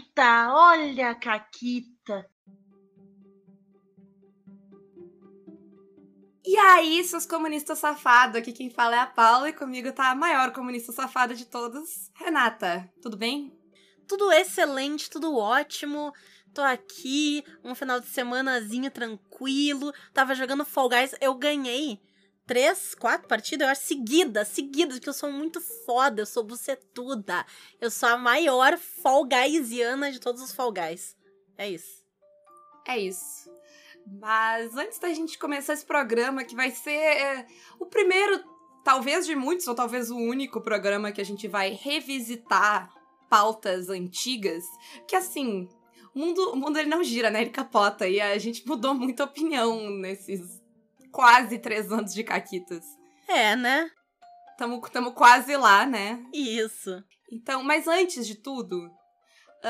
Caquita, olha a Caquita. E aí, seus comunistas safados, aqui quem fala é a Paula e comigo tá a maior comunista safada de todas, Renata. Tudo bem? Tudo excelente, tudo ótimo. Tô aqui, um final de semanazinho tranquilo. Tava jogando Fall Guys, eu ganhei três, quatro partidas, eu acho, seguidas, seguidas, porque eu sou muito foda, eu sou bucetuda. Eu sou a maior Fall Guysiana de todos os Fall Guys. É isso. É isso. Mas antes da gente começar esse programa, que vai ser é, o primeiro, talvez de muitos, ou talvez o único programa que a gente vai revisitar pautas antigas, que assim, o mundo, o mundo ele não gira, né? Ele capota. E a gente mudou muita opinião nesses quase três anos de Caquitas. É, né? Tamo, tamo quase lá, né? Isso. Então, mas antes de tudo,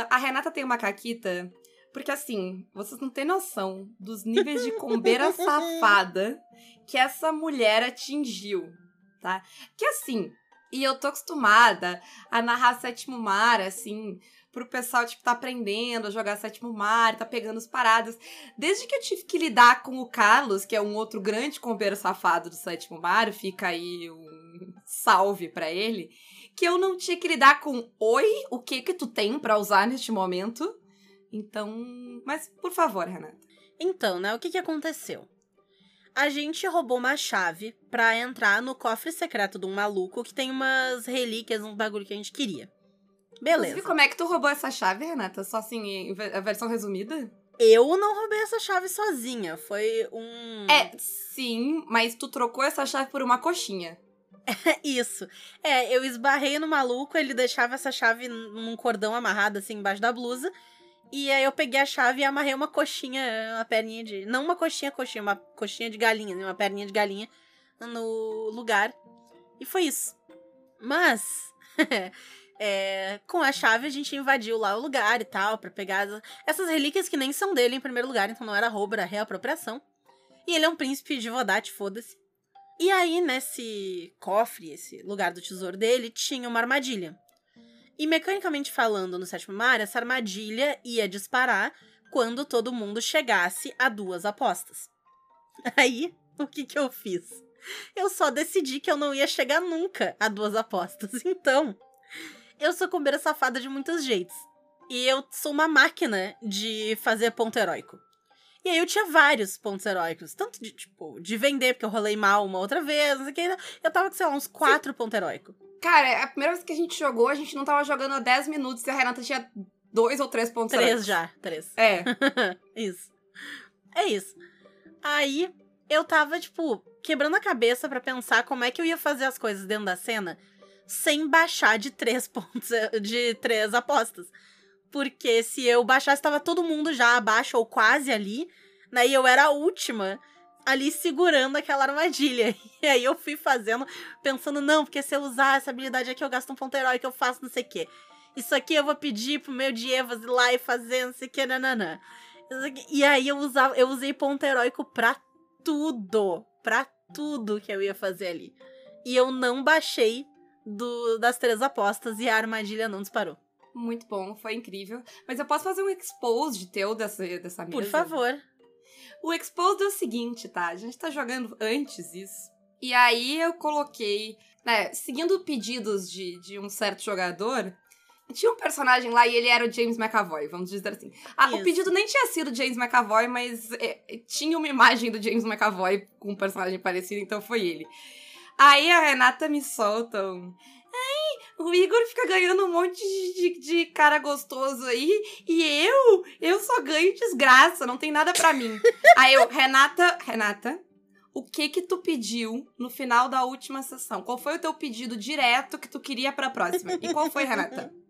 a Renata tem uma Caquita porque assim, vocês não têm noção dos níveis de combeira safada que essa mulher atingiu, tá? Que assim, e eu tô acostumada a narrar Sétimo Mar, assim, pro pessoal, tipo, tá aprendendo a jogar Sétimo Mar, tá pegando as paradas. Desde que eu tive que lidar com o Carlos, que é um outro grande combeiro safado do Sétimo Mar, fica aí um salve para ele, que eu não tinha que lidar com oi, o que que tu tem para usar neste momento? Então, mas por favor, Renata. Então, né, o que que aconteceu? A gente roubou uma chave pra entrar no cofre secreto de um maluco que tem umas relíquias, um bagulho que a gente queria. Beleza. Inclusive, como é que tu roubou essa chave, Renata? Só assim, a versão resumida? Eu não roubei essa chave sozinha. Foi um. É, sim, mas tu trocou essa chave por uma coxinha. Isso. É, eu esbarrei no maluco, ele deixava essa chave num cordão amarrado assim embaixo da blusa. E aí eu peguei a chave e amarrei uma coxinha, uma perninha de. Não uma coxinha, coxinha, uma coxinha de galinha, né? uma perninha de galinha no lugar. E foi isso. Mas. é, com a chave a gente invadiu lá o lugar e tal, para pegar essas relíquias que nem são dele em primeiro lugar, então não era roubo, era reapropriação. E ele é um príncipe de Vodate, foda-se. E aí, nesse cofre, esse lugar do tesouro dele, tinha uma armadilha. E mecanicamente falando, no sétimo mar, essa armadilha ia disparar quando todo mundo chegasse a duas apostas. Aí, o que que eu fiz? Eu só decidi que eu não ia chegar nunca a duas apostas. Então, eu sou combeira safada de muitos jeitos. E eu sou uma máquina de fazer ponto heróico. E aí eu tinha vários pontos heróicos. Tanto de, tipo, de vender, porque eu rolei mal uma outra vez, não sei o que. Eu tava com, sei lá, uns quatro pontos heróicos. Cara, a primeira vez que a gente jogou, a gente não tava jogando há 10 minutos e a Renata tinha dois ou três pontos Três já, três. É. isso. É isso. Aí eu tava, tipo, quebrando a cabeça para pensar como é que eu ia fazer as coisas dentro da cena sem baixar de três pontos, de três apostas. Porque se eu baixasse, tava todo mundo já abaixo ou quase ali, né? E eu era a última ali segurando aquela armadilha. E aí eu fui fazendo, pensando, não, porque se eu usar essa habilidade aqui, eu gasto um ponto herói que eu faço não sei o quê. Isso aqui eu vou pedir pro meu Dievas ir lá e fazer não sei o que, nananã. E aí eu, usava, eu usei ponto heróico pra tudo. Pra tudo que eu ia fazer ali. E eu não baixei do, das três apostas e a armadilha não disparou. Muito bom, foi incrível. Mas eu posso fazer um expose teu dessa, dessa mesa? Por favor. O Exposed é o seguinte, tá? A gente tá jogando antes isso. E aí eu coloquei, né, seguindo pedidos de, de um certo jogador, tinha um personagem lá e ele era o James McAvoy, vamos dizer assim. Ah, o pedido nem tinha sido James McAvoy, mas é, tinha uma imagem do James McAvoy com um personagem parecido, então foi ele. Aí a Renata me solta um. Ai, o Igor fica ganhando um monte de, de, de, cara gostoso aí e eu, eu só ganho desgraça, não tem nada para mim. aí eu, Renata, Renata, o que que tu pediu no final da última sessão? Qual foi o teu pedido direto que tu queria pra próxima? E qual foi, Renata?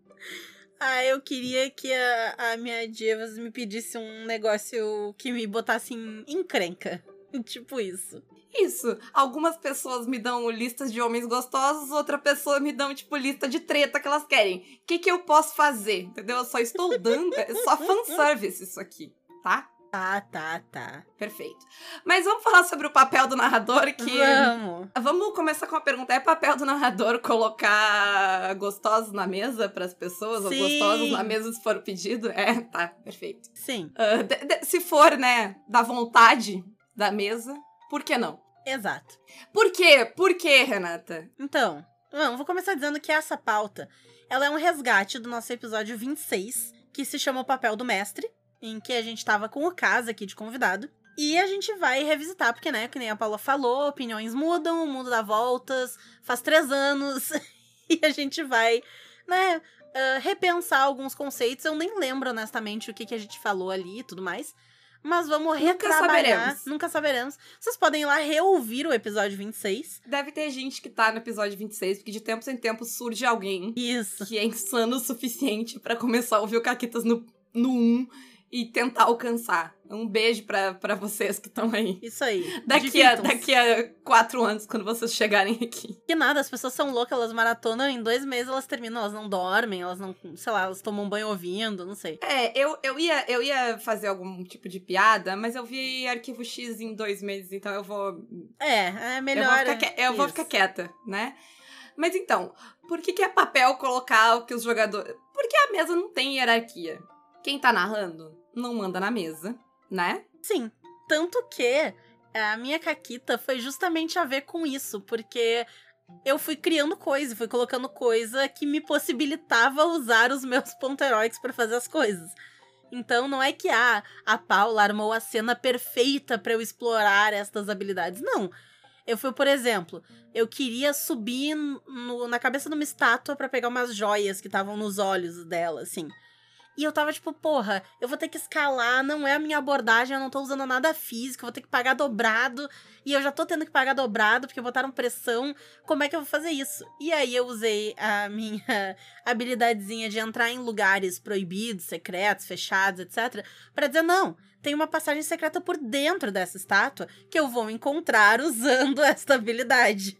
Ah, eu queria que a, a minha Divas me pedisse um negócio que me botasse em encrenca. tipo isso. Isso. Algumas pessoas me dão listas de homens gostosos, outra pessoa me dão, tipo, lista de treta que elas querem. O que, que eu posso fazer? Entendeu? Eu só estou dando. É só fanservice isso aqui, tá? Tá, tá, tá. Perfeito. Mas vamos falar sobre o papel do narrador, que... Vamos. Vamos começar com uma pergunta. É papel do narrador colocar gostosos na mesa para as pessoas? Ou Sim. gostosos na mesa se for pedido? É, tá, perfeito. Sim, de- de- se for, né, da vontade da mesa, por que não? exato. Por quê? Por quê, Renata? Então, vamos, vou começar dizendo que essa pauta, ela é um resgate do nosso episódio 26, que se chama O Papel do Mestre, em que a gente tava com o Cas aqui de convidado. E a gente vai revisitar, porque, né, que nem a Paula falou, opiniões mudam, o mundo dá voltas, faz três anos, e a gente vai, né, ah, repensar alguns conceitos. Eu nem lembro, honestamente, o que, que a gente falou ali e tudo mais. Mas vamos Nunca retrabalhar. saberemos. Nunca saberemos. Vocês podem ir lá reouvir o episódio 26. Deve ter gente que tá no episódio 26, porque de tempos em tempos surge alguém Isso. que é insano o suficiente pra começar a ouvir o Caquitas no, no 1 e tentar alcançar. Um beijo pra, pra vocês que estão aí. Isso aí. Daqui a, daqui a quatro anos, quando vocês chegarem aqui. Que nada, as pessoas são loucas, elas maratonam, em dois meses elas terminam, elas não dormem, elas não, sei lá, elas tomam banho ouvindo, não sei. É, eu, eu, ia, eu ia fazer algum tipo de piada, mas eu vi Arquivo X em dois meses, então eu vou. É, é melhor. eu vou ficar, que- eu vou ficar quieta, né? Mas então, por que, que é papel colocar o que os jogadores. Porque a mesa não tem hierarquia. Quem tá narrando não manda na mesa, né? Sim. Tanto que a minha caquita foi justamente a ver com isso, porque eu fui criando coisa, fui colocando coisa que me possibilitava usar os meus ponto heróicos pra fazer as coisas. Então não é que ah, a Paula armou a cena perfeita pra eu explorar estas habilidades. Não. Eu fui, por exemplo, eu queria subir no- na cabeça de uma estátua pra pegar umas joias que estavam nos olhos dela, assim. E eu tava tipo, porra, eu vou ter que escalar, não é a minha abordagem, eu não tô usando nada físico, eu vou ter que pagar dobrado. E eu já tô tendo que pagar dobrado porque botaram pressão. Como é que eu vou fazer isso? E aí eu usei a minha habilidadezinha de entrar em lugares proibidos, secretos, fechados, etc. Pra dizer, não, tem uma passagem secreta por dentro dessa estátua que eu vou encontrar usando esta habilidade.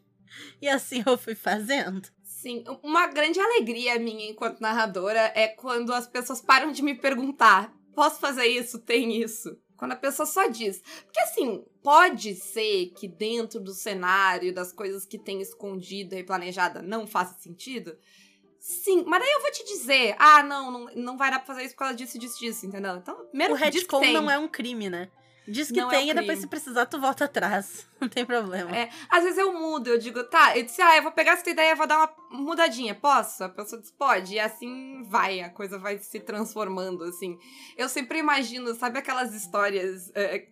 E assim eu fui fazendo. Sim, uma grande alegria minha enquanto narradora é quando as pessoas param de me perguntar: posso fazer isso? Tem isso? Quando a pessoa só diz. Porque assim, pode ser que dentro do cenário, das coisas que tem escondida e planejada, não faça sentido. Sim, mas daí eu vou te dizer: ah, não, não, não vai dar pra fazer isso por causa disso, disso, disso, entendeu? Então, primeiro o retcon não é um crime, né? Diz que Não é tem e depois, se precisar, tu volta atrás. Não tem problema. É, às vezes eu mudo, eu digo, tá, eu disse, ah, eu vou pegar essa ideia e vou dar uma mudadinha, posso? A pessoa diz, pode, e assim vai, a coisa vai se transformando, assim. Eu sempre imagino, sabe aquelas histórias. é,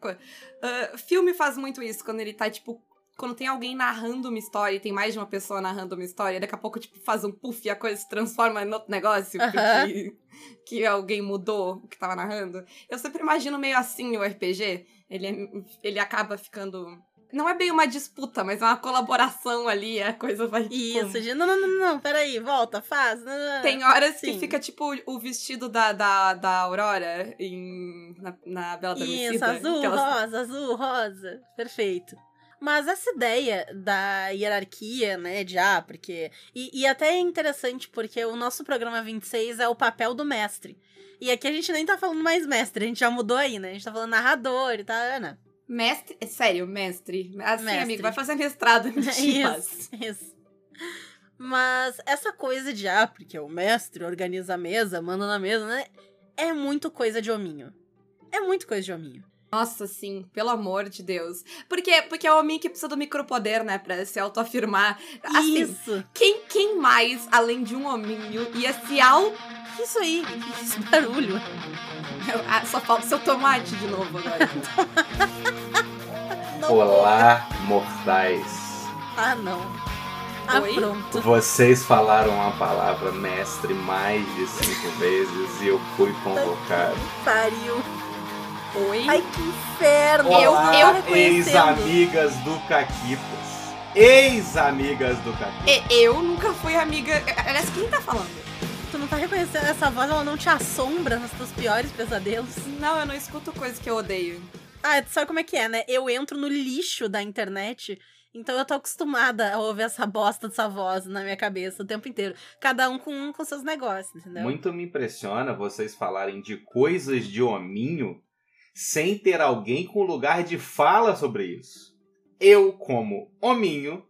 ah, filme faz muito isso, quando ele tá, tipo. Quando tem alguém narrando uma história e tem mais de uma pessoa narrando uma história, daqui a pouco, tipo, faz um puff e a coisa se transforma em outro negócio, que alguém mudou o que tava narrando. Eu sempre imagino meio assim o RPG. Ele, é- ele acaba ficando. Não é bem uma disputa, mas é uma colaboração ali, a coisa vai. Isso, tipo, de, não, não, não, não, peraí, volta, faz. não, não. Tem horas que Sim. fica tipo o vestido da, da, da Aurora em, na, na Bela Adormecida. Isso, azul, que elas- rosa, azul, rosa. Perfeito. Mas essa ideia da hierarquia, né, de ah, porque. E, e até é interessante porque o nosso programa 26 é o papel do mestre. E aqui a gente nem tá falando mais mestre, a gente já mudou aí, né? A gente tá falando narrador e tal, né? Mestre. é Sério, mestre. Assim, Mestre. amigo, vai fazer mestrado em Chivas. Isso, isso. Mas essa coisa de, ah, porque o mestre organiza a mesa, manda na mesa, né? É muito coisa de hominho. É muito coisa de hominho. Nossa, sim, pelo amor de Deus. Porque, porque é o homem que precisa do micropoder, né? Pra se autoafirmar. Assim, Isso. Quem, quem mais, além de um hominho, ia se auto. Isso aí, esse barulho. Ah, só falta seu tomate de novo agora. Olá, mortais. Ah, não. Ah, Oi? pronto. Vocês falaram a palavra mestre mais de cinco vezes e eu fui convocado. Pariu. Oi? Ai, que inferno. Eu- Olá, eu reconhecendo. ex-amigas do Caquitas. Ex-amigas do Caquitas. E- Eu nunca fui amiga. Aliás, quem tá falando? Tu não tá reconhecendo essa voz, ela não te assombra nos teus piores pesadelos? Não, eu não escuto coisa que eu odeio. Ah, tu sabe como é que é, né? Eu entro no lixo da internet, então eu tô acostumada a ouvir essa bosta dessa voz na minha cabeça o tempo inteiro. Cada um com, com seus negócios, entendeu? Muito me impressiona vocês falarem de coisas de hominho sem ter alguém com lugar de fala sobre isso. Eu, como hominho,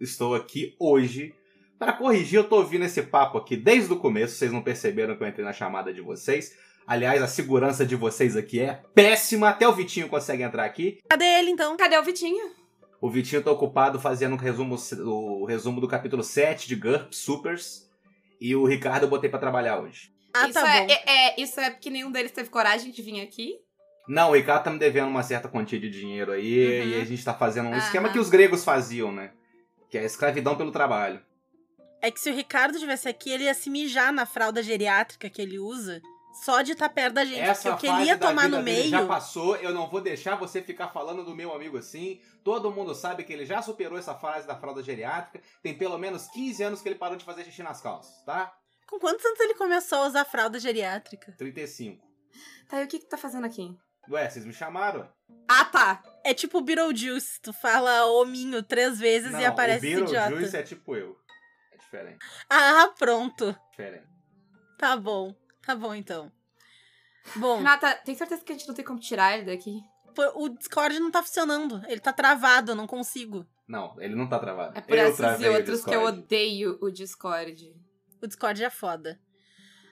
estou aqui hoje para corrigir. Eu tô ouvindo esse papo aqui desde o começo, vocês não perceberam que eu entrei na chamada de vocês. Aliás, a segurança de vocês aqui é péssima, até o Vitinho consegue entrar aqui. Cadê ele então? Cadê o Vitinho? O Vitinho tá ocupado fazendo o resumo, o resumo do capítulo 7 de GURP Supers. E o Ricardo eu botei pra trabalhar hoje. Ah, isso, tá é, bom. é- é- isso é porque nenhum deles teve coragem de vir aqui. Não, o Ricardo tá me devendo uma certa quantia de dinheiro aí. Uhum. E a gente tá fazendo um esquema que os gregos faziam, né? Que é a escravidão pelo trabalho. É que se o Ricardo tivesse aqui, ele ia se mijar na fralda geriátrica que ele usa, só de estar perto da gente. Essa porque o que fase ele ia da tomar no meio. já passou. Eu não vou deixar você ficar falando do meu amigo assim. Todo mundo sabe que ele já superou essa fase da fralda geriátrica. Tem pelo menos 15 anos que ele parou de fazer xixi nas calças, tá? Com quantos anos ele começou a usar fralda geriátrica? 35. Tá, e o que que tá fazendo aqui? Ué, vocês me chamaram? Ah, tá. É tipo o Beetlejuice, tu fala hominho três vezes não, e aparece o idiota. Beetlejuice é tipo eu. É diferente. Ah, pronto. Diferente. Tá bom. Tá bom então. Bom, Renata, tem certeza que a gente não tem como tirar ele daqui? o Discord não tá funcionando. Ele tá travado, eu não consigo. Não, ele não tá travado. É por eu esses e outros que eu odeio o Discord. O Discord é foda.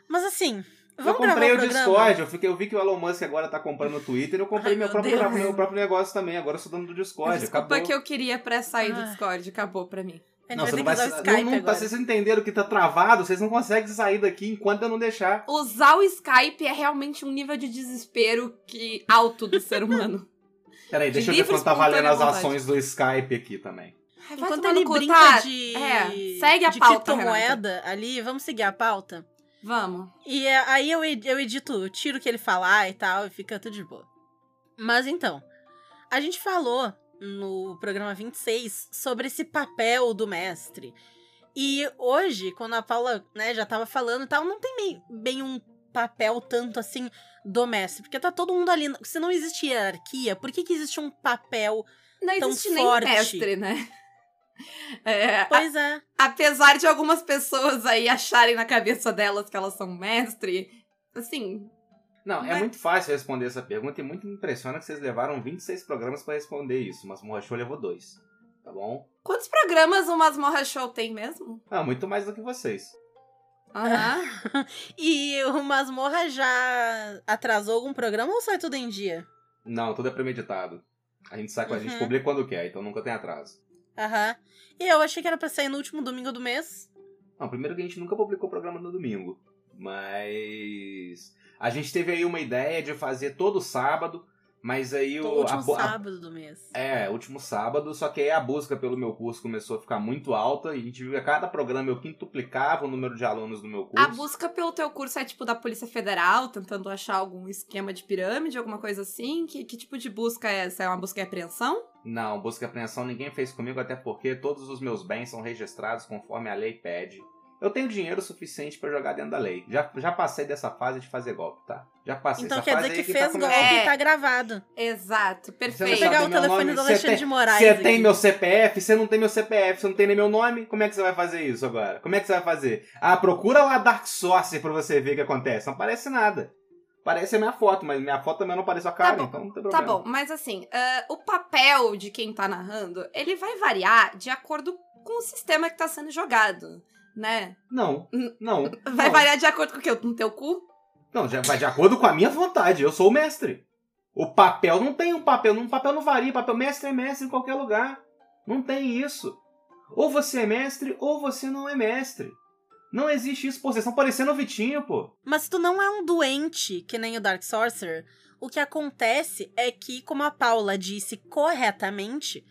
Mas assim, Eu comprei o? Discord, eu, fiquei, eu vi que o Elon Musk agora tá comprando o Twitter, eu comprei Ai, meu, meu próprio, meu próprio negócio também. Agora eu sou dono do Discord. Desculpa acabou. que eu queria pra sair do Ah. Discord, acabou pra mim. Não, vai você não que vai. usar o Não, Skype não, agora. vocês entenderam que tá travado, vocês não conseguem sair daqui enquanto eu não deixar. Usar o Skype é realmente um nível de desespero que alto do ser humano. Peraí, De deixa eu ver quanto tá valendo as ações do Skype aqui também. Ai, Enquanto no ele brinca tá? de, É, segue a de pauta, criptomoeda ali, vamos seguir a pauta? Vamos. E é, aí eu, eu edito, tiro o que ele falar e tal, e fica tudo de boa. Mas então, a gente falou no programa 26 sobre esse papel do mestre. E hoje, quando a Paula né, já tava falando e tal, não tem bem, bem um papel tanto assim do mestre. Porque tá todo mundo ali. Se não existe hierarquia, por que, que existe um papel? Não Tão existe nem mestre, né? É, a- Pois é. apesar de algumas pessoas aí acharem na cabeça delas que elas são mestre, assim, Não, é Mas- muito fácil responder essa pergunta e muito me impressiona que vocês levaram 26 programas pra responder isso, mas Morra Show levou dois. Tá bom? quantos programas o Masmorra Show tem mesmo? Ah, muito mais do que vocês. Aham. E o Masmorra já atrasou algum programa ou sai tudo em dia? Não, tudo é premeditado. A gente sai, a gente Uhum. publica quando quer, então nunca tem atraso. Aham. E eu achei que era pra sair no último domingo do mês. Não, primeiro que a gente nunca publicou programa no domingo. Mas. A gente teve aí uma ideia de fazer todo sábado, mas aí No o. último a sábado do mês. É, último sábado, só que aí a busca pelo meu curso começou a ficar muito alta e a gente viu que a cada programa eu quintuplicava o número de alunos do meu curso. A busca pelo teu curso é tipo da Polícia Federal, tentando achar algum esquema de pirâmide, alguma coisa assim? Que, que tipo de busca é essa? É uma busca e apreensão? Não, busca e apreensão ninguém fez comigo, até porque todos os meus bens são registrados conforme a lei pede. Eu tenho dinheiro suficiente pra jogar dentro da lei. Já, já passei dessa fase de fazer golpe, tá? Já passei Então essa quer dizer aí que tá fez começando- golpe É. e tá gravado. Exato, perfeito. Vou pegar o telefone nome? do Alexandre tem- de Moraes. Você tem meu CPF, você não tem meu CPF, você não tem nem meu nome, como é que você vai fazer isso agora? Como é que você vai fazer? Ah, procura lá Dark Source pra você ver o que acontece. Não aparece nada. Parece a minha foto, mas minha foto também não aparece a cara, bom, então não tem Tá problema. bom, mas assim, ah, o papel de quem tá narrando, ele vai variar de acordo com o sistema que tá sendo jogado, né? Não, não. Vai não. variar de acordo com o quê? Com o teu cu? Não, já vai de acordo com a minha vontade. Eu sou o mestre. O papel não tem um papel. Um papel não varia. Papel mestre é mestre em qualquer lugar. Não tem isso. Ou você é mestre ou você não é mestre. Não existe isso, pô. Vocês estão parecendo o Vitinho, pô. Mas se tu não é um doente, que nem o Dark Sorcerer, o que acontece é que, como a Paula disse corretamente,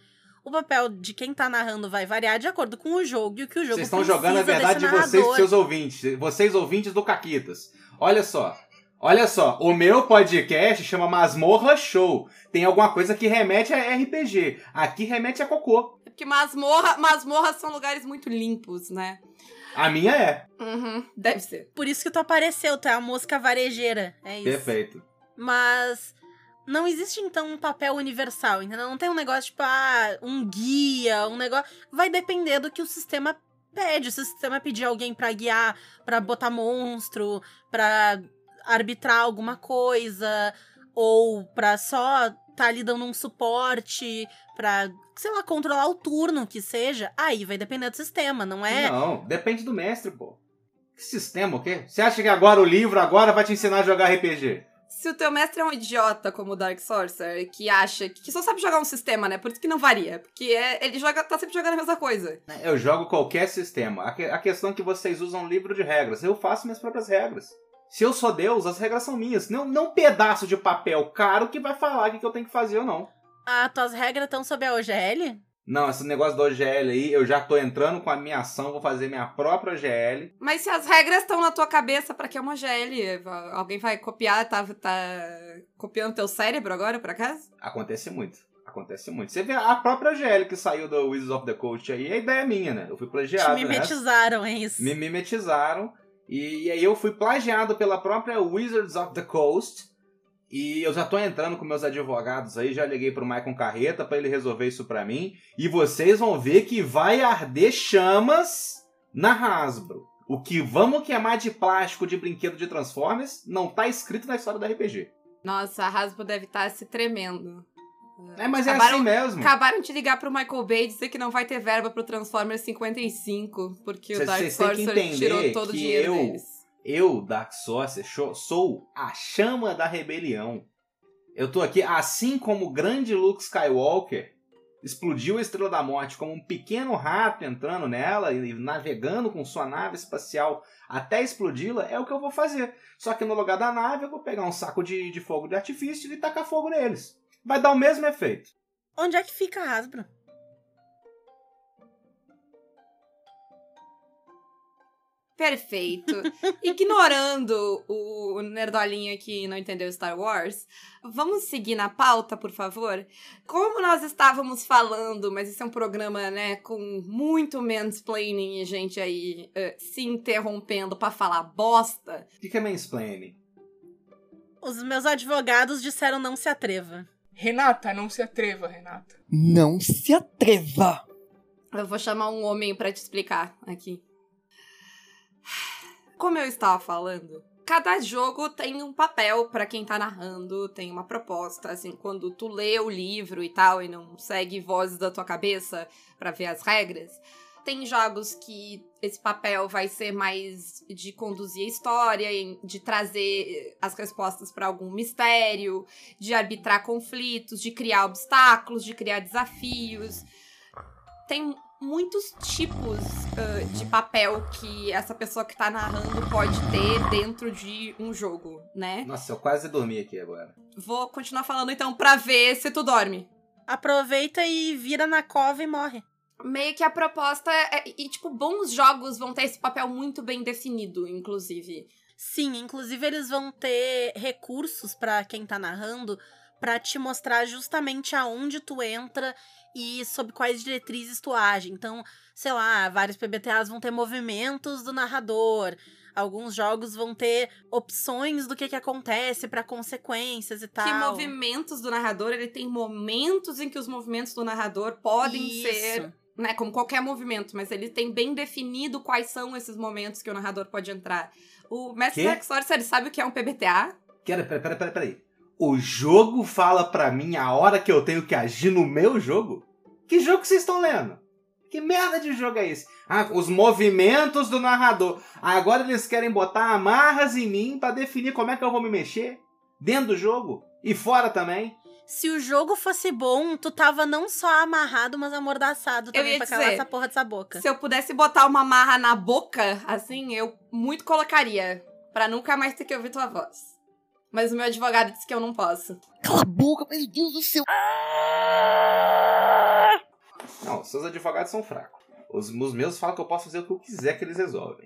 o papel de quem tá narrando vai variar de acordo com o jogo e o que o jogo Vocês estão jogando a verdade de vocês seus ouvintes. Vocês ouvintes do Caquitas. Olha só. Olha só, o meu podcast chama Masmorra Show. Tem alguma coisa que remete a RPG. Aqui remete a cocô. É Porque masmorra, masmorras são lugares muito limpos, né? A minha é. Uhum, deve ser. Por isso que tu apareceu, tu é a mosca varejeira. É isso. Perfeito. Mas não existe, então, um papel universal, entendeu? Não tem um negócio tipo, ah, um guia, um negócio. Vai depender do que o sistema pede. Se o sistema pedir alguém pra guiar, pra botar monstro, pra arbitrar alguma coisa. ou pra só tá ali dando um suporte, pra, sei lá, controlar o turno que seja, aí vai depender do sistema, não é? Não, depende do mestre, pô. Que sistema, o quê? Você acha que agora o livro agora vai te ensinar a jogar RPG? Se o teu mestre é um idiota como o Dark Sorcerer, que acha que só sabe jogar um sistema, né? Por isso que não varia. Porque é- ele joga, tá sempre jogando a mesma coisa. Eu jogo qualquer sistema. A, que- a questão é que vocês usam um livro de regras. Eu faço minhas próprias regras. Se eu sou Deus, as regras são minhas. Não, não um pedaço de papel caro que vai falar o que, que eu tenho que fazer ou não. Ah, tuas regras estão sob a OGL? Não, esse negócio da OGL aí, eu já tô entrando com a minha ação, vou fazer minha própria OGL. Mas se as regras estão na tua cabeça, pra que é uma GL? Alguém vai copiar, tá, tá copiando teu cérebro agora, por acaso? Acontece muito. Acontece muito. Você vê a própria OGL que saiu do Wizards of the Coast aí, a ideia é minha, né? Eu fui Te plagiado, né? mimetizaram, é isso. me mimetizaram. E, e aí eu fui plagiado pela própria Wizards of the Coast. E eu já tô entrando com meus advogados aí, já liguei pro Maicon Carreta pra ele resolver isso pra mim. E vocês vão ver que vai arder chamas na Hasbro. O que vamos queimar de plástico de brinquedo de Transformers não tá escrito na história do RPG. Nossa, a Hasbro deve estar se tremendo. É, mas é Acabaram- assim mesmo. Acabaram de ligar pro Michael Bay e dizer que não vai ter verba pro Transformers 55, porque Cê- o Dark Sorcerer tirou todo o dinheiro eu- deles. Eu, Dark Sorcerer, sou- a chama da rebelião. Eu tô aqui, assim como o grande Luke Skywalker explodiu a Estrela da Morte como um pequeno rato entrando nela e navegando com sua nave espacial até explodi-la, é o que eu vou fazer. Só que no lugar da nave eu vou pegar um saco de, de fogo de artifício e tacar fogo neles. Vai dar o mesmo efeito. Onde é que fica a Hasbro? Perfeito. Ignorando o nerdolinho que não entendeu Star Wars, vamos seguir na pauta, por favor? Como nós estávamos falando, mas esse é um programa, né, com muito mansplaining e gente aí eh, se interrompendo pra falar bosta. O que que é mansplaining? Os meus advogados disseram não se atreva. Renata, não se atreva, Renata. Não se atreva! Eu vou chamar um homem pra te explicar aqui. Como eu estava falando, cada jogo tem um papel pra quem tá narrando, tem uma proposta, assim, quando tu lê o livro e tal e não segue vozes da tua cabeça pra ver as regras, tem jogos que esse papel vai ser mais de conduzir a história, de trazer as respostas pra algum mistério, de arbitrar conflitos, de criar obstáculos, de criar desafios. Tem muitos tipos ah, de papel que essa pessoa que tá narrando pode ter dentro de um jogo, né? Nossa, eu quase dormi aqui agora. Vou continuar falando então pra ver se tu dorme. Aproveita e vira na cova e morre. Meio que a proposta é. E, tipo, bons jogos vão ter esse papel muito bem definido, inclusive. Sim, inclusive eles vão ter recursos pra quem tá narrando pra te mostrar justamente aonde tu entra e sob quais diretrizes tu age. Então, sei lá, vários PBTAs vão ter movimentos do narrador. Alguns jogos vão ter opções do que que acontece pra consequências e tal. Que movimentos do narrador, ele tem momentos em que os movimentos do narrador podem Isso. ser né, como qualquer movimento, mas ele tem bem definido quais são esses momentos que o narrador pode entrar. O Mestre? Dark Sorcerer sabe o que é um PBTA? Pera, pera, pera, pera, pera aí. O jogo fala pra mim a hora que eu tenho que agir no meu jogo? Que jogo que vocês estão lendo? Que merda de jogo é esse? Ah, os movimentos do narrador. Agora eles querem botar amarras em mim pra definir como é que eu vou me mexer? Dentro do jogo? E fora também? Se o jogo fosse bom, tu tava não só amarrado, mas amordaçado também pra calar dizer, essa porra dessa boca. Se eu pudesse botar uma marra na boca, assim, eu muito colocaria. Pra nunca mais ter que ouvir tua voz. Mas o meu advogado disse que eu não posso. Cala a boca, meu Deus do céu! Não, seus advogados são fracos. Os, os meus falam que eu posso fazer o que eu quiser que eles resolvem.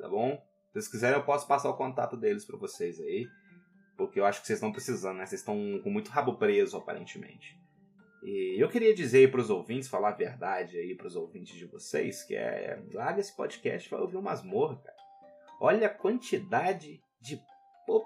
Tá bom? Se vocês quiserem, eu posso passar o contato deles pra vocês aí. Porque eu acho que vocês estão precisando, né? Vocês estão com muito rabo preso, aparentemente. E eu queria dizer aí pros ouvintes, falar a verdade aí pros ouvintes de vocês, que é. Larga esse podcast e vai ouvir o masmorra, cara. Olha a quantidade de,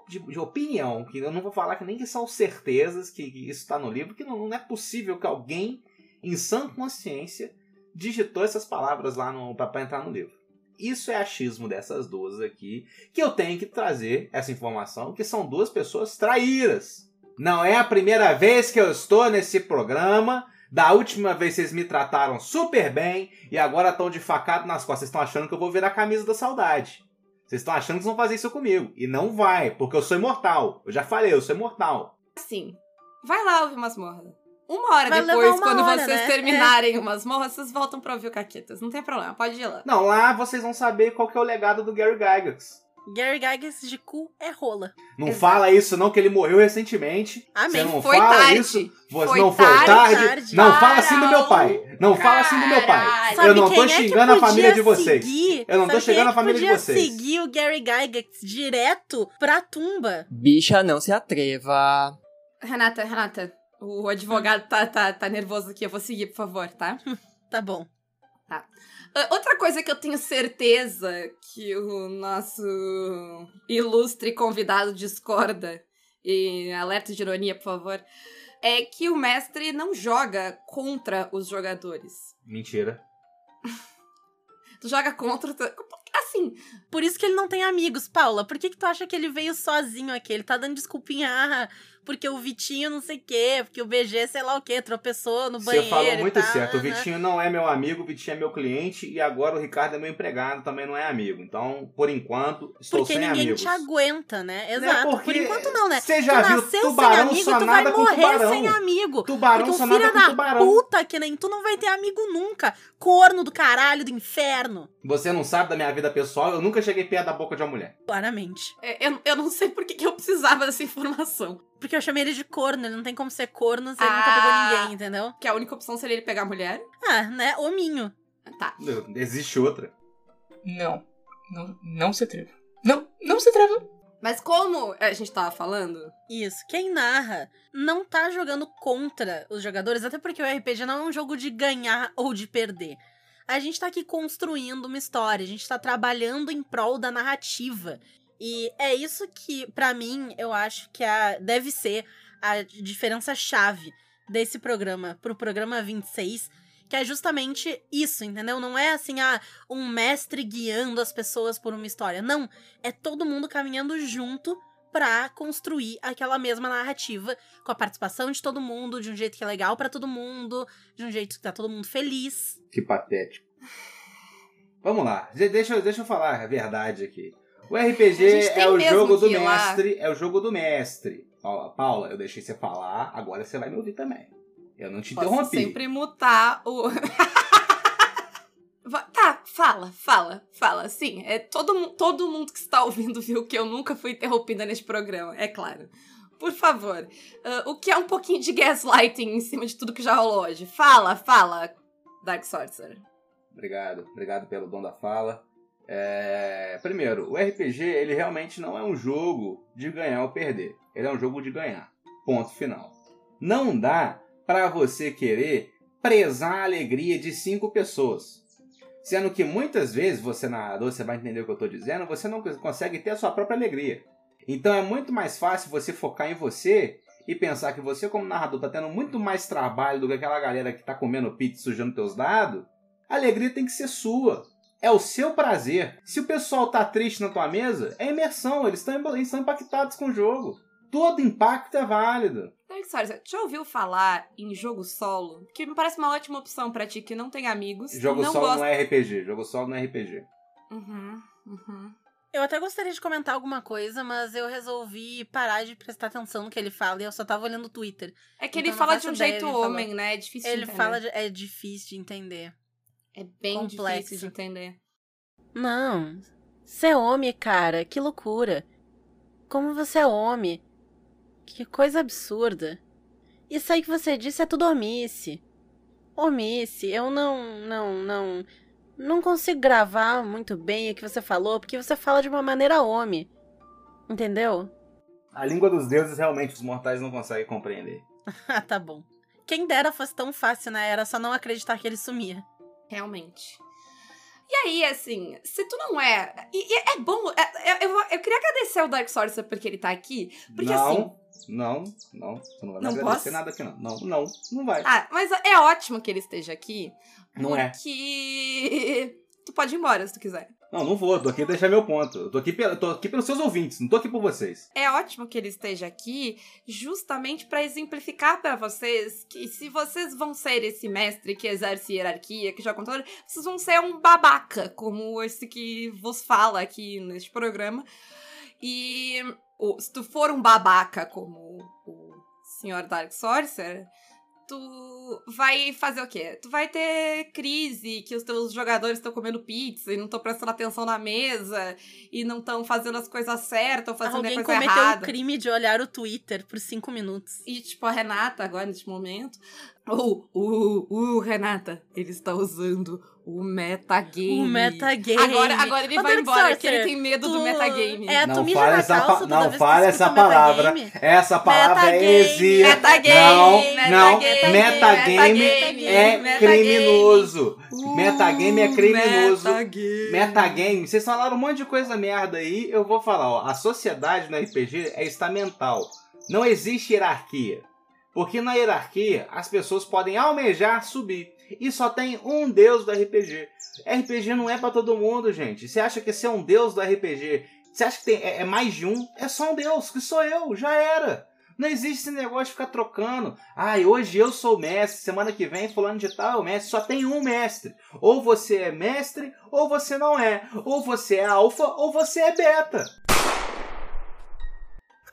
de, de opinião, que eu não vou falar que nem que são certezas que, que isso tá no livro, que não, não é possível que alguém, em sã consciência, digitou essas palavras lá pra entrar no livro. Isso é achismo dessas duas aqui, que eu tenho que trazer essa informação, que são duas pessoas traíras. Não é a primeira vez que eu estou nesse programa. Da última vez vocês me trataram super bem e agora estão de facado nas costas. Vocês estão achando que eu vou virar a camisa da saudade. Vocês estão achando que vão fazer isso comigo. E não vai, porque eu sou imortal. Eu já falei, eu sou imortal. Assim, vai lá ouvir Masmorra. Uma hora Vai depois, uma quando hora, vocês né? terminarem o Masmorra, vocês voltam pra ouvir o Caquetas. Não tem problema, pode ir lá. Não, lá vocês vão saber qual que é o legado do Gary Gygax. Gary Gygax de cu é rola. Não Exato. fala isso não, que ele morreu recentemente. Amém. Você não Foi fala tarde. isso. Você Foi não foi tarde, tarde. tarde. Não Para fala assim do meu pai. Não fala assim do meu pai. Sabe Eu não tô é xingando a família de vocês. seguir? Eu não tô Sabe quem xingando é a família de vocês. seguir o Gary Gygax direto pra tumba. Bicha, não se atreva. Renata, Renata, o advogado tá, tá, tá nervoso aqui. Eu vou seguir, por favor, tá? Tá bom. Ah, Outra coisa que eu tenho certeza que o nosso ilustre convidado discorda, e alerta de ironia, por favor, é que o mestre não joga contra os jogadores. Mentira. Tu joga contra. tu- Assim, Por isso que ele não tem amigos, Paula. Por que, que tu acha que ele veio sozinho aqui? Ele tá dando desculpinha, ah, porque o Vitinho não sei o quê, porque o BG sei lá o quê, tropeçou no Você banheiro. falou e muito tal, certo. O né? Vitinho não é meu amigo, o Vitinho é meu cliente e agora o Ricardo é meu empregado, também não é amigo. Então, por enquanto, estou Porque sem ninguém amigos. te aguenta, né? Né, Exato. Por porque enquanto não, né? Você já tu viu nasceu tubarão sem amigo, só tu vai morrer tubarão. sem amigo. Tubarão Porque um filho da tubarão. puta que nem tu não vai ter amigo nunca. Corno do caralho, do inferno. Você não sabe da minha vida pessoal, eu nunca cheguei perto da boca de uma mulher. Claramente. é, eu, eu não sei por que, que eu precisava dessa informação. Porque eu chamei ele de corno, ele não tem como ser corno se ele Ah. nunca pegou ninguém, entendeu? Que a única opção seria ele pegar a mulher. Ah, né? Hominho. Tá. Existe outra. Não. Não, não se atreva. Não, não se atreva. Mas como a gente tava falando, Isso. Quem narra não tá jogando contra os jogadores, até porque o RPG não é um jogo de ganhar ou de perder. A gente tá aqui construindo uma história, a gente tá trabalhando em prol da narrativa. E é isso que, pra mim, eu acho que a, deve ser a diferença chave desse programa pro programa 26, que é justamente isso, entendeu? Não é assim, ah, um mestre guiando as pessoas por uma história. Não, é todo mundo caminhando junto pra construir aquela mesma narrativa, com a participação de todo mundo, de um jeito que é legal pra todo mundo, de um jeito que tá todo mundo feliz. Que patético. Vamos lá, de- deixa, deixa eu falar a verdade aqui. O RPG tem é o jogo do ir lá. mestre, é o jogo do mestre. Ó, Paula, eu deixei você falar, agora você vai me ouvir também. Eu não te posso interrompi. sempre mutar o. Tá, fala, fala, fala. Sim, é todo, todo mundo que está ouvindo viu que eu nunca fui interrompida neste programa, é claro. Por favor, ah, o que é um pouquinho de gaslighting em cima de tudo que já rolou hoje? Fala, fala, Dark Sorcerer. Obrigado, obrigado pelo dom da fala. É, Primeiro, o RPG ele realmente não é um jogo de ganhar ou perder. Ele é um jogo de ganhar. Ponto final. Não dá pra você querer prezar a alegria de cinco pessoas. Sendo que muitas vezes, você narrador, você vai entender o que eu tô dizendo, você não consegue ter a sua própria alegria. Então é muito mais fácil você focar em você e pensar que você, como narrador, tá tendo muito mais trabalho do que aquela galera que tá comendo pizza e sujando teus dados. A alegria tem que ser sua. É o seu prazer. Se o pessoal tá triste na tua mesa, é imersão. Eles estão impactados com o jogo. Todo impacto é válido. Dark Sorcerer, já ouviu falar em jogo solo? Que me parece uma ótima opção pra ti que não tem amigos. Jogo não solo gosta... não é RPG. Jogo solo não é RPG. Uhum, uhum. Eu até gostaria de comentar alguma coisa, mas eu resolvi parar de prestar atenção no que ele fala e eu só tava olhando o Twitter. É que Então ele fala de um jeito ele homem, né? É difícil de Ele entender. fala de, é difícil de entender. É bem complexo. difícil de entender. Não. Você é homem, cara. Que loucura. Como você é homem. Que coisa absurda. Isso aí que você disse é tudo omice. Omice. Eu não, não, não. Não consigo gravar muito bem o que você falou, porque você fala de uma maneira homem. Entendeu? A língua dos deuses realmente os mortais não conseguem compreender. Ah, tá bom. Quem dera fosse tão fácil, né? Era só não acreditar que ele sumia. Realmente. E aí, assim, se tu não é. E, e é bom. é- é- eu, vou- eu queria agradecer ao Dark Sorcerer porque ele tá aqui. Porque não, assim. não, não. Você não vai me Não agradecer posso? nada aqui não. Não, não, não vai. Ah, mas é ótimo que ele esteja aqui. não é. Porque. Tu pode ir embora se tu quiser. Não, não vou, tô aqui deixar meu ponto. Eu tô aqui, tô aqui pelos seus ouvintes, não tô aqui por vocês. É ótimo que ele esteja aqui, justamente para exemplificar para vocês que se vocês vão ser esse mestre que exerce hierarquia, que joga controle, vocês vão ser um babaca, como esse que vos fala aqui neste programa. E se tu for um babaca como o Sr. Dark Sorcerer, tu vai fazer o quê? Tu vai ter crise, que os teus jogadores estão comendo pizza e não estão prestando atenção na mesa e não estão fazendo as coisas certas ou fazendo Alguém a coisa cometeu errada. o crime de olhar o Twitter por cinco minutos. E, tipo, a Renata, agora, neste momento. Ou, uh, uh, Renata, ele está usando o metagame. O metagame. Agora, agora ele Ô, vai embora, porque ele tem medo do tu- metagame. É, tu não mija fale na essa, calça pa- não tu essa palavra. metagame? Essa palavra é Metagame, exília. metagame, Não, não. metagame, Metagame metagame, é metagame. criminoso. Uh, Metagame é criminoso. Metagame. Metagame, vocês falaram um monte de coisa merda aí, eu vou falar, ó. A sociedade no RPG é estamental. Não existe hierarquia. Porque na hierarquia as pessoas podem almejar subir. E só tem um deus do RPG. RPG não é pra todo mundo, gente. Você acha que ser um deus do RPG, você acha que tem, é, é mais de um? É só um deus, que sou eu, já era. Não existe esse negócio de ficar trocando. Ai, hoje eu sou mestre, semana que vem fulano de tal é o mestre. Só tem um mestre. Ou você é mestre, ou você não é. Ou você é alfa, ou você é beta.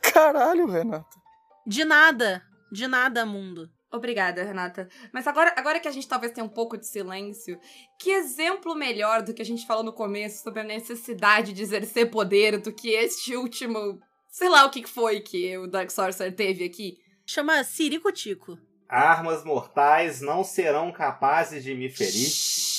Caralho, Renata. De nada. De nada, mundo. Obrigada, Renata. Mas agora, agora que a gente talvez tenha um pouco de silêncio, que exemplo melhor do que a gente falou no começo sobre a necessidade de exercer poder do que este último. Sei lá o que foi que o Dark Sorcerer teve aqui. Chama Ciricutico. Armas mortais não serão capazes de me ferir.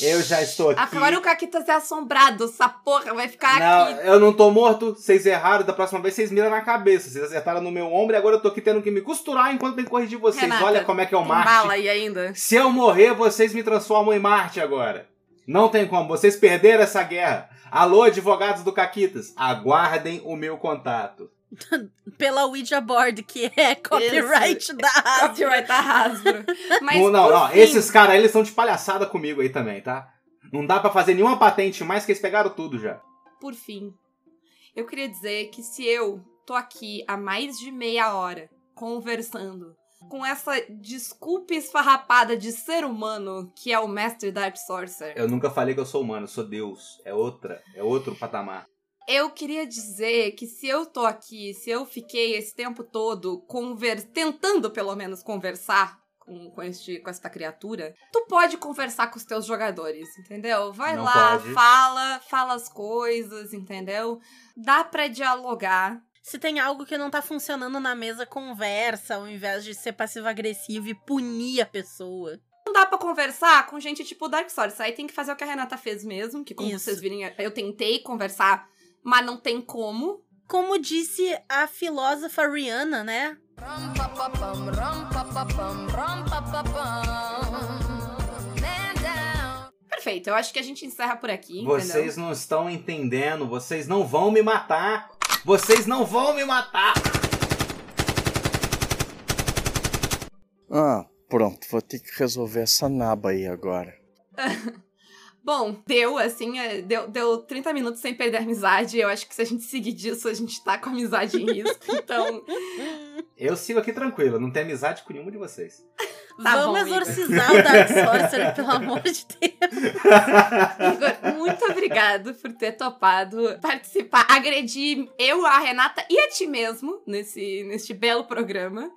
Eu já estou aqui. Agora o Caquitas é assombrado, essa porra vai ficar Não, aqui. eu não tô morto. Vocês erraram. Da próxima vez vocês miram na cabeça. Vocês acertaram no meu ombro e agora eu tô aqui tendo que me costurar enquanto tem que corrigir vocês. Renata, Olha como é que é o Marte. bala aí ainda. Se eu morrer, vocês me transformam em Marte agora. Não tem como. Vocês perderam essa guerra. Alô, advogados do Caquitas. Aguardem o meu contato. Pela Ouija Board, que é copyright da Hasbro. Copyright da Hasbro. Mas não, não, não. Esses caras aí, eles estão de palhaçada comigo aí também, tá? Não dá pra fazer nenhuma patente mais que eles pegaram tudo já. Por fim, eu queria dizer que se eu tô aqui há mais de meia hora conversando com essa desculpa esfarrapada de ser humano que é o Mestre Dark Sorcerer, Eu nunca falei que eu sou humano, eu sou Deus. É outra, é outro patamar. Eu queria dizer que se eu tô aqui, se eu fiquei esse tempo todo conver tentando pelo menos conversar com, com, este, com esta criatura, tu pode conversar com os teus jogadores, entendeu? Vai Não lá, pode. fala, fala as coisas, entendeu? Dá pra dialogar. Se tem algo que não tá funcionando na mesa, conversa, ao invés de ser passivo-agressivo e punir a pessoa. Não dá pra conversar com gente tipo Dark Souls. Aí tem que fazer o que a Renata fez mesmo, que como Isso. vocês virem, eu tentei conversar, mas não tem como. Como disse a filósofa Rihanna, né? Perfeito, eu acho que a gente encerra por aqui, Vocês entendeu? não estão entendendo, vocês não vão me matar. Vocês não vão me matar. Ah, pronto, vou ter que resolver essa naba aí agora. Bom, deu, assim, é, deu, deu 30 minutos sem perder a amizade. Eu acho que se a gente seguir disso, a gente tá com a amizade em risco. Então, Eu sigo aqui tranquilo, não tenho amizade com nenhum de vocês. Tá Vamos bom, exorcizar o Dark Sorcerer, pelo amor de Deus. Igor, muito obrigado por ter topado participar, agredir eu, a Renata e a ti mesmo nesse, neste belo programa.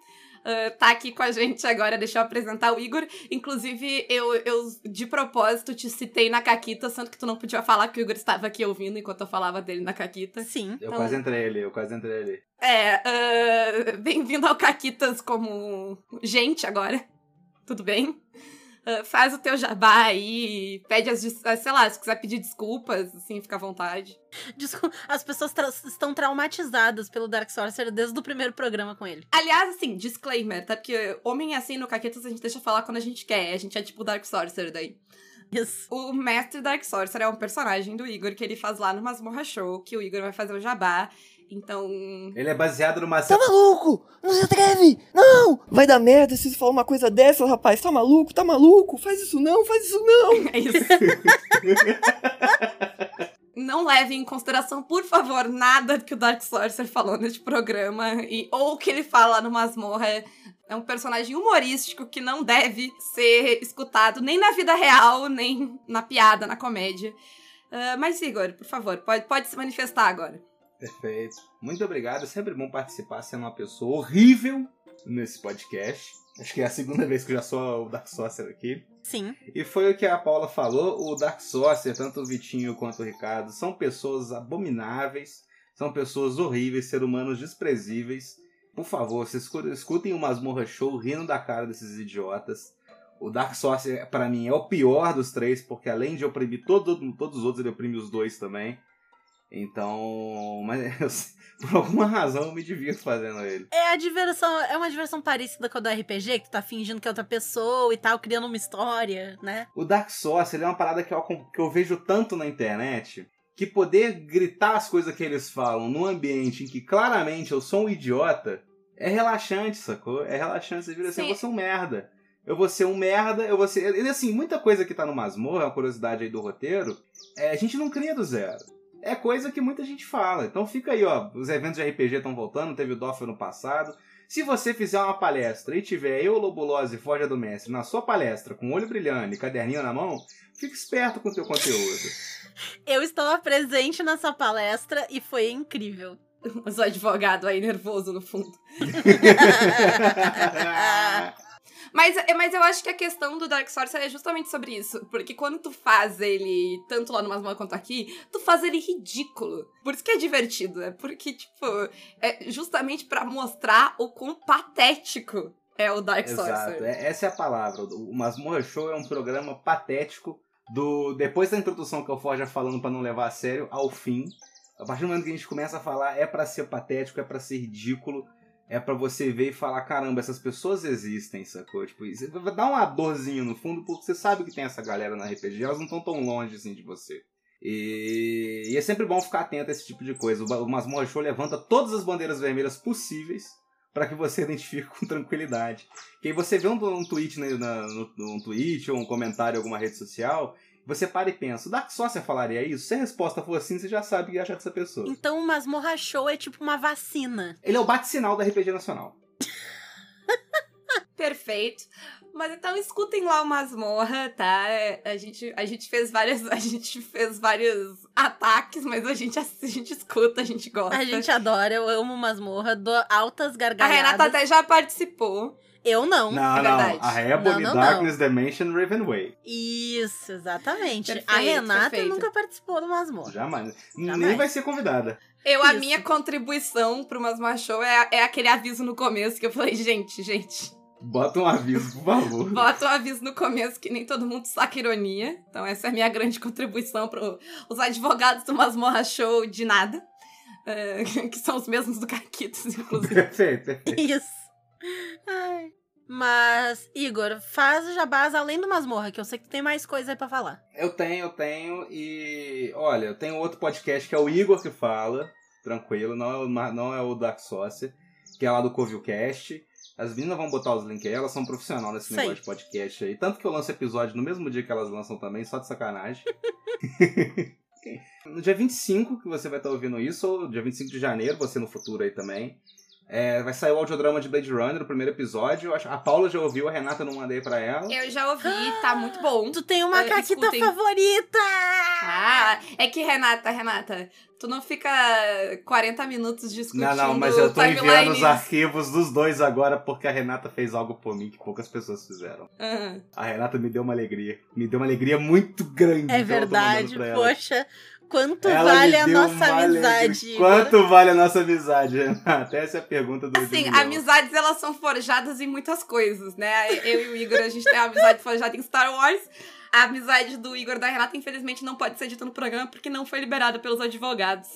Ah, tá aqui com a gente agora, deixa eu apresentar o Igor. Inclusive, eu, eu de propósito te citei na Caquita, sendo que tu não podia falar que o Igor estava aqui ouvindo enquanto eu falava dele na Caquita. Sim. Eu Então- quase entrei ali, eu quase entrei ali. É, ah, bem-vindo ao Caquitas como gente agora. Tudo bem? Ah, faz o teu jabá aí, pede as, ah, sei lá, se quiser pedir desculpas, assim, fica à vontade. Desculpa, as pessoas tra- estão traumatizadas pelo Dark Sorcerer desde o primeiro programa com ele. Aliás, assim, disclaimer, tá? Porque homem assim no Caquetas a gente deixa falar quando a gente quer. A gente é tipo Dark Sorcerer daí. O Mestre Dark Sorcerer é um personagem do Igor que ele faz lá no Masmorra Show, que o Igor vai fazer o jabá. Então, Ele é baseado numa. Tá maluco? Não se atreve! Não! Vai dar merda se você falar uma coisa dessa, rapaz. Tá maluco? Tá maluco? Faz isso não, faz isso não! é isso. Não leve em consideração, por favor, nada que o Dark Sorcerer falou neste programa e ou que ele fala no Masmorra. É um personagem humorístico que não deve ser escutado nem na vida real, nem na piada, na comédia. Ah, mas, Igor, por favor, pode, pode se manifestar agora. Perfeito. Muito obrigado. É sempre bom participar sendo uma pessoa horrível nesse podcast. Acho que é a segunda vez que eu já sou o Dark Sorcerer aqui. Sim. E foi o que a Paula falou, o Dark Sorcerer, tanto o Vitinho quanto o Ricardo, são pessoas abomináveis, são pessoas horríveis, seres humanos desprezíveis. Por favor, vocês escu- escutem o Masmorra Show rindo da cara desses idiotas. O Dark Sorcerer, pra mim, é o pior dos três, porque além de oprimir todo, todos os outros, ele oprime os dois também. Então, mas eu- por alguma razão eu me divirto fazendo ele. É a diversão, é uma diversão parecida com a do RPG, que tu tá fingindo que é outra pessoa e tal, criando uma história, né? O Dark Sorcerer é uma parada que eu, que eu vejo tanto na internet que poder gritar as coisas que eles falam num ambiente em que claramente eu sou um idiota é relaxante, sacou? É relaxante. Você vira assim, Sim. eu vou ser um merda. Eu vou ser um merda, eu vou ser. E assim, muita coisa que tá no masmorra, é uma curiosidade aí do roteiro, é, a gente não cria do zero. É coisa que muita gente fala. Então fica aí, ó. Os eventos de RPG estão voltando, teve o DOF no passado. Se você fizer uma palestra e tiver eu, Lobulose e Forja do Mestre na sua palestra, com olho brilhando e caderninho na mão, fique esperto com o teu conteúdo. Eu estava presente nessa palestra e foi incrível. Mas o advogado aí nervoso no fundo. Mas, é- mas eu acho que a questão do Dark Sorcerer é justamente sobre isso. Porque quando tu faz ele, tanto lá no Masmorra quanto aqui, tu faz ele ridículo. Por isso que é divertido. É porque, tipo, é justamente pra mostrar o quão patético é o Dark Exato, Sorcerer. é- essa é a palavra. O Masmorra Show é um programa patético do depois da introdução que o Forja falando pra não levar a sério ao fim. A partir do momento que a gente começa a falar é pra ser patético, é pra ser ridículo, é pra você ver e falar caramba, essas pessoas existem, sacou? Tipo, dar uma dorzinha no fundo porque você sabe que tem essa galera na RPG, elas não estão tão longe assim de você. E, e é sempre bom ficar atento a esse tipo de coisa. O Masmorra Show levanta todas as bandeiras vermelhas possíveis para que você identifique com tranquilidade. Que aí você vê um, um tweet né, na, no, um tweet ou um comentário em alguma rede social, você para e pensa, o Dark Sorcerer falaria isso? Se a resposta for assim, você já sabe o que achar dessa pessoa. Então o Masmorra Show é tipo uma vacina. Ele é o bate-sinal da RPG Nacional. Perfeito. Mas então escutem lá o Masmorra, tá? É, A gente, a gente fez várias. A gente fez vários ataques, mas a gente, a gente escuta, a gente gosta. A gente adora, eu amo Masmorra, dou altas A gargalhadas. Renata até já participou. Eu não. Não, é não. verdade. A Rebel Não, não, Darkness Dimension Ravenway. Isso, exatamente. a Perfeito, Renata perfeito. nunca participou do Masmorra. Jamais. Nem Jamais. vai ser convidada. Eu, a minha contribuição pro Masmorra Show é, é aquele aviso no começo que eu falei, gente, gente, Bota um aviso, por favor. bota um aviso no começo que nem todo mundo saca ironia. Então essa é a minha grande contribuição para os advogados do Masmorra Show de nada. é, que são os mesmos do Caquitos, inclusive. Perfeito, perfeito. Isso. Ai. Mas, Igor, faz o jabás além do Masmorra, que eu sei que tem mais coisa aí pra falar. Eu tenho, eu tenho. E olha, eu tenho outro podcast que é o Igor que fala. Tranquilo, não é o, não é o Dark Saucer, que é lá do Covilcast. As meninas vão botar os links aí, elas são profissionais nesse Sei. negócio de podcast aí. Tanto que eu lanço episódio no mesmo dia que elas lançam também, só de sacanagem. no dia 25 que você vai estar ouvindo isso, ou dia 25 de janeiro, você no futuro aí também. É, vai sair o audiodrama de Blade Runner, o primeiro episódio. A Paula já ouviu, a Renata não mandei pra ela. Eu já ouvi, tá muito bom. Tu tem uma Ah, caquita escutem. favorita! Ah, é que Renata, Renata, tu não fica 40 minutos discutindo Não, não, mas eu tô enviando os arquivos dos dois agora porque a Renata fez algo por mim que poucas pessoas fizeram. Ah. A Renata me deu uma alegria. Me deu uma alegria muito grande. É verdade, pra ela. Quanto Ela vale a nossa amizade? Quanto vale a nossa amizade, Renata? Essa é a pergunta do Assim, milhão. amizades elas são forjadas em muitas coisas, né? Eu e o Igor, a gente tem a amizade forjada em Star Wars. A amizade do Igor da Renata, infelizmente, não pode ser dita no programa porque não foi liberada pelos advogados.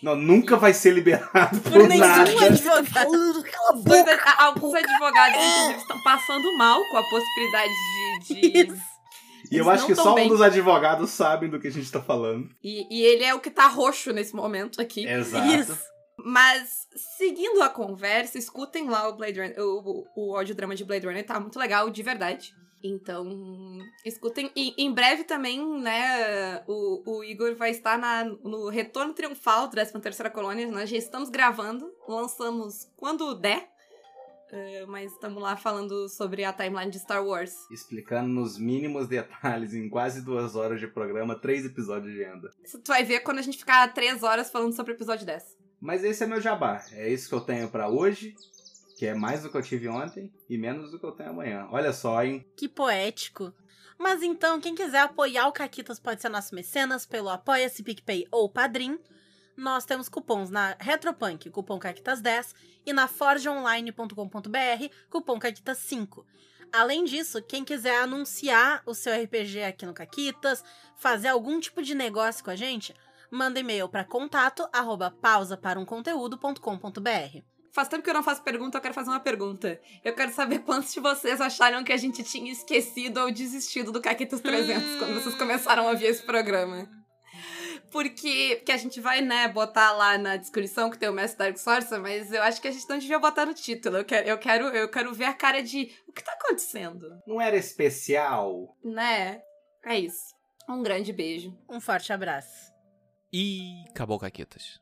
Não, nunca vai ser liberado por, Por nenhum nada. advogado. Dois ad- Alguns advogados, inclusive, estão passando mal com a possibilidade de. de- E eu acho que só bem. um dos advogados sabem do que a gente tá falando. E, e ele é o que tá roxo nesse momento aqui. Exato. Isso. Mas, seguindo a conversa, escutem lá o Blade Runner, o, o, o audiodrama de Blade Runner, tá muito legal, de verdade. Então, escutem. E em breve também, né, o, o Igor vai estar na, no Retorno Triunfal do 13 Terceira Colônia. Nós já estamos gravando, lançamos quando der. Uh, mas estamos lá falando sobre a timeline de Star Wars. Explicando nos mínimos detalhes, em quase duas horas de programa, três episódios de enda. Isso tu vai ver quando a gente ficar três horas falando sobre o episódio 10. Mas esse é meu jabá. É isso que eu tenho para hoje que é mais do que eu tive ontem e menos do que eu tenho amanhã. Olha só, hein? Que poético. Mas então, quem quiser apoiar o Caquitas pode ser nosso mecenas pelo Apoia-se, PicPay ou Padrim. Nós temos cupons na Retropunk, cupom Caquitas10, e na forgeonline.com.br, cupom Caquitas5. Além disso, quem quiser anunciar o seu RPG aqui no Caquitas, fazer algum tipo de negócio com a gente, manda e-mail para contato arroba pausaparumconteúdo.com.br. Faz tempo que eu não faço pergunta, eu quero fazer uma pergunta. Eu quero saber quantos de vocês acharam que a gente tinha esquecido ou desistido do Caquitos 300 hum. quando vocês começaram a ouvir esse programa. Porque, porque a gente vai, né, botar lá na descrição que tem o Mestre Dark Sorcerer, mas eu acho que a gente não devia botar no título. Eu quero, eu quero, eu quero ver a cara de o que tá acontecendo. Não era especial? Né? É isso. Um grande beijo. Um forte abraço. E acabou, Caquetas.